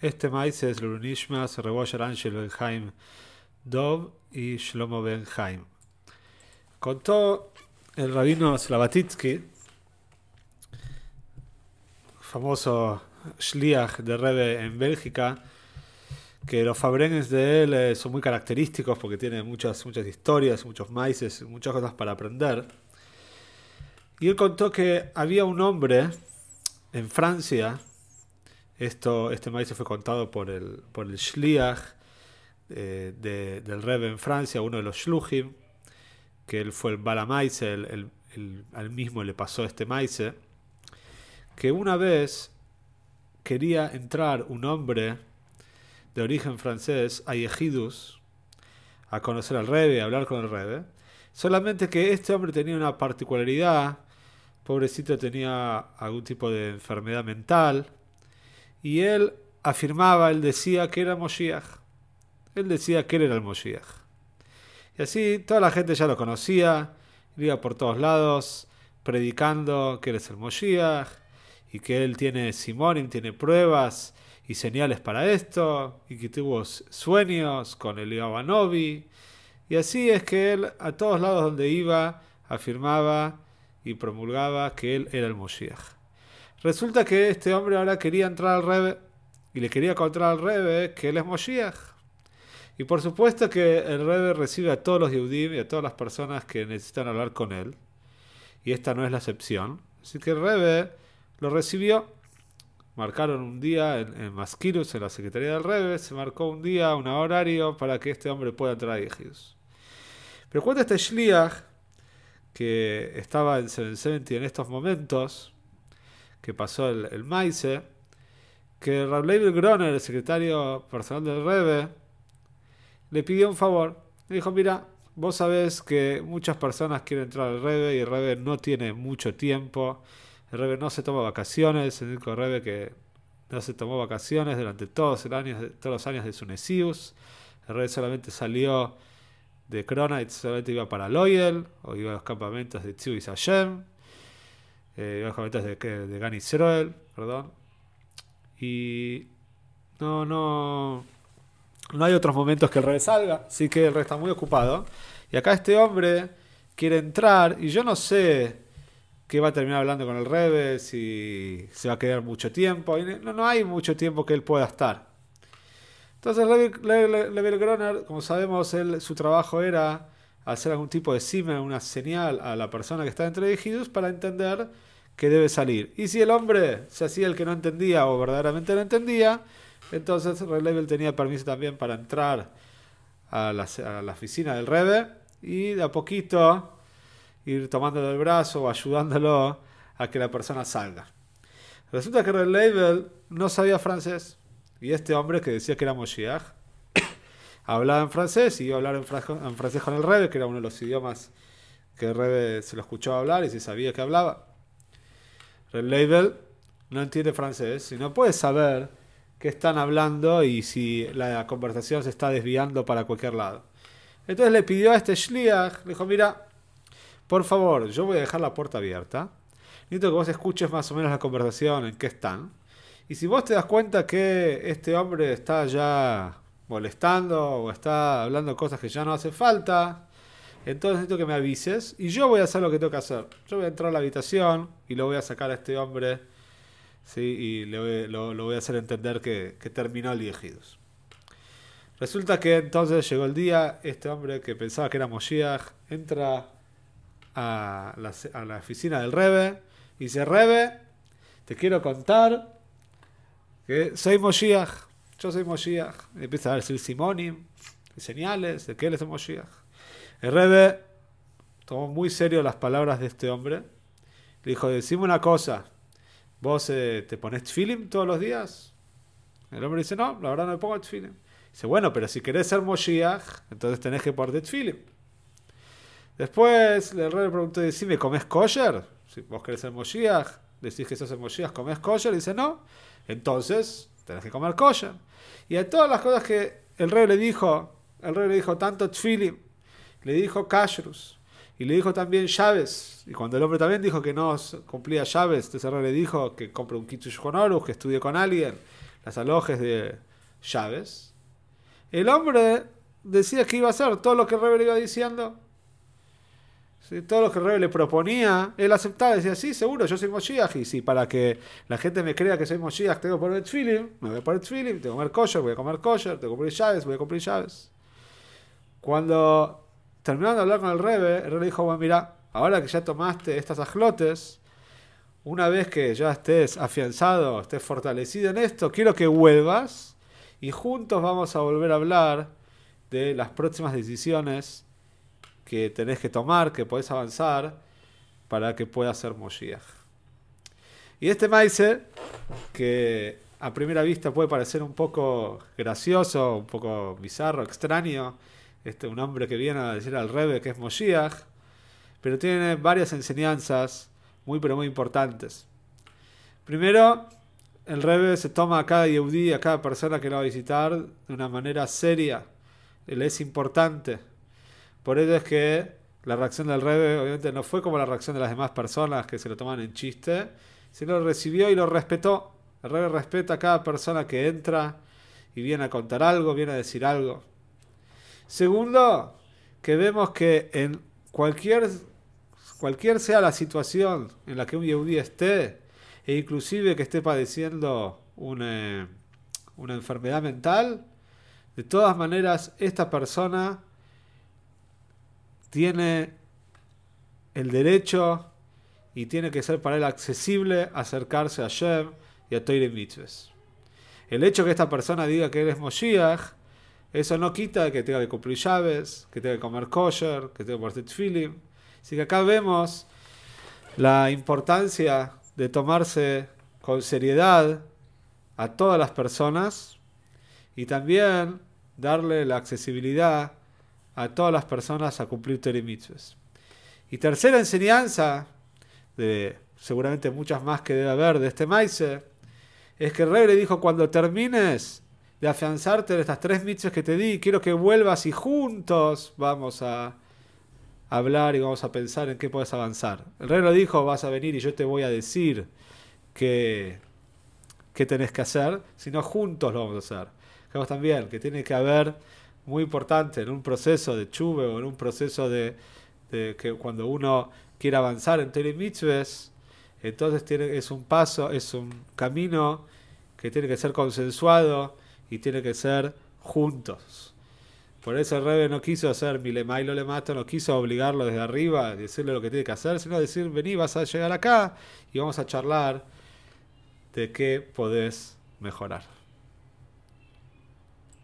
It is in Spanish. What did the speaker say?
Este maíz es Lurunishmas, Reboyer Angel Benheim Dov y Shlomo Benheim. Contó el rabino Slavatitsky, famoso Shliach de Rebe en Bélgica, que los fabrenes de él eh, son muy característicos porque tiene muchas, muchas historias, muchos maíces, muchas cosas para aprender. Y él contó que había un hombre en Francia, esto, este maíz fue contado por el, por el Shliach eh, del Rebbe en Francia, uno de los Shluchim, que él fue el Balamaise, el, el, al mismo le pasó este maíz, que una vez quería entrar un hombre de origen francés a a conocer al Rebbe, a hablar con el Rebbe. Solamente que este hombre tenía una particularidad, pobrecito tenía algún tipo de enfermedad mental, y él afirmaba, él decía que era Moshiach. Él decía que él era el Moshiach. Y así toda la gente ya lo conocía, iba por todos lados predicando que él el Moshiach y que él tiene Simonim, tiene pruebas y señales para esto, y que tuvo sueños con el Novi. Y así es que él a todos lados donde iba afirmaba y promulgaba que él era el Moshiach. Resulta que este hombre ahora quería entrar al Rebe y le quería contar al Rebe que él es Moshiach. Y por supuesto que el Rebe recibe a todos los Yehudim y a todas las personas que necesitan hablar con él. Y esta no es la excepción. Así que el Rebe lo recibió marcaron un día en, en en la Secretaría del Rebe, se marcó un día, un horario para que este hombre pueda entrar a Ejidus. Pero cuenta este Shliach, que estaba en 770 en estos momentos, que pasó el, el Maise, que Rableibel Groner, el secretario personal del Rebe, le pidió un favor. Le dijo, mira, vos sabés que muchas personas quieren entrar al Rebe y el Rebe no tiene mucho tiempo el Rebe no se toma vacaciones, el único Rebe que no se tomó vacaciones durante todos, todos los años de su Nesius. El Rebe solamente salió de y solamente iba para Loyal, o iba a los campamentos de Tzu y Hashem, eh, los campamentos de, de Gan Israel, perdón. Y no, no, no hay otros momentos que el Rebe salga, así que el Rebe está muy ocupado. Y acá este hombre quiere entrar, y yo no sé que va a terminar hablando con el Rebe, si se va a quedar mucho tiempo. no, no hay mucho tiempo que él pueda estar. Entonces, Level Groner, como sabemos, su trabajo era hacer algún tipo de cima, una señal a la persona que está entre Ejidus para entender que debe salir. Y si el hombre se hacía el que no entendía o verdaderamente no entendía, entonces Level tenía permiso también para entrar a la, oficina del Rebe y de a poquito ir tomándolo del brazo o ayudándolo a que la persona salga. Resulta que Red no sabía francés y este hombre que decía que era Moshiach hablaba en francés y iba a hablar en, francés con el Rebe, que era uno de los idiomas que el Rebe se lo escuchó hablar y se sabía que hablaba. Red Label no entiende francés y no puede saber qué están hablando y si la conversación se está desviando para cualquier lado. Entonces le pidió a este Shliach, le dijo, mira, por favor, yo voy a dejar la puerta abierta. Necesito que vos escuches más o menos la conversación en qué están. Y si vos te das cuenta que este hombre está ya molestando o está hablando cosas que ya no hace falta, entonces necesito que me avises y yo voy a hacer lo que tengo que hacer. Yo voy a entrar a la habitación y lo voy a sacar a este hombre ¿sí? y le lo, voy a hacer entender que, que terminó el Yehidos. Resulta que entonces llegó el día, este hombre que pensaba que era Moshiach entra a la, oficina del Rebe y dice, Rebe, te quiero contar que soy Moshiach, yo soy Moshiach. Y empieza a decir Simonim, señales de que él es el Moshiach. El Rebe tomó muy serio las palabras de este hombre. Le dijo, decime una cosa, ¿vos eh, te pones tfilim todos los días? El hombre dice, no, la verdad no me pongo tfilim. Dice, bueno, pero si querés ser Moshiach, entonces tenés que ponerte tfilim. Después el rey le preguntó, me ¿comes kosher? Si vos querés ser Moshiach, decís que sos el Moshiach, ¿comés kosher? Dice, no. Entonces, tenés que comer kosher. Y a todas las cosas que el rey le dijo, el rey le dijo tanto tfilim, le dijo kashrus, y le dijo también llaves. Y cuando el hombre también dijo que no cumplía llaves, entonces el rey le dijo que compre un kitush con orus, que estudie con alguien, las alojes de llaves, el hombre decía que iba a hacer todo lo que el Rebbe le iba diciendo. Todo lo que el Rebbe le proponía, él aceptaba, decía, sí, seguro, yo soy Moshiach, y si para que la gente me crea que soy Moshiach tengo que poner Tfilim, me voy a poner Tfilim, tengo que comer kosher, voy a comer kosher, tengo que cumplir llaves, voy a cumplir llaves. Cuando terminaron de hablar con el Rebbe, el Rebbe dijo, bueno, mira, ahora que ya tomaste estas ajlotes, una vez que ya estés afianzado, estés fortalecido en esto, quiero que vuelvas y juntos vamos a volver a hablar de las próximas decisiones que tenés que tomar, que podés avanzar para que puedas ser Moshiach. Y este Maise, que a primera vista puede parecer un poco gracioso, un poco bizarro, extraño, este, un hombre que viene a decir al Rebe que es Moshiach, pero tiene varias enseñanzas muy pero muy importantes. Primero, el Rebe se toma a cada Yehudi, a cada persona que lo va a visitar de una manera seria. Él es importante. Por ello es que la reacción del Rebe obviamente no fue como la reacción de las demás personas que se lo toman en chiste, sino lo recibió y lo respetó. El Rebe respeta a cada persona que entra y viene a contar algo, viene a decir algo. Segundo, que vemos que en cualquier, cualquier sea la situación en la que un Yehudi esté, e inclusive que esté padeciendo una, una enfermedad mental, de todas maneras esta persona tiene el derecho y tiene que ser para él accesible acercarse a Shem y a Toire Mitzvahs. El hecho que esta persona diga que él es Moshiach, eso no quita que tenga que cumplir llaves, que tenga que comer kosher, que tenga que poner tefillim. Así que acá vemos la importancia de tomarse con seriedad a todas las personas y también darle la accesibilidad a todas las personas a cumplir Torah Y tercera enseñanza, de seguramente muchas más que debe haber de este maíz, es que el rey le dijo, cuando termines de afianzarte en estas tres mitzvahs que te di, quiero que vuelvas y juntos vamos a hablar y vamos a pensar en qué puedes avanzar. El rey le dijo, vas a venir y yo te voy a decir qué, qué tenés que hacer, sino juntos lo vamos a hacer. Vemos también que tiene que haber muy importante en un proceso de chuve o en un proceso de, que cuando uno quiere avanzar en Tere Mitzvahs, entonces tiene, es un paso, es un camino que tiene que ser consensuado y tiene que ser juntos. Por eso el Rebe no quiso hacer mi lema y lo le mato, no quiso obligarlo desde arriba, decirle lo que tiene que hacer, sino decir, vení, vas a llegar acá y vamos a charlar de qué podés mejorar.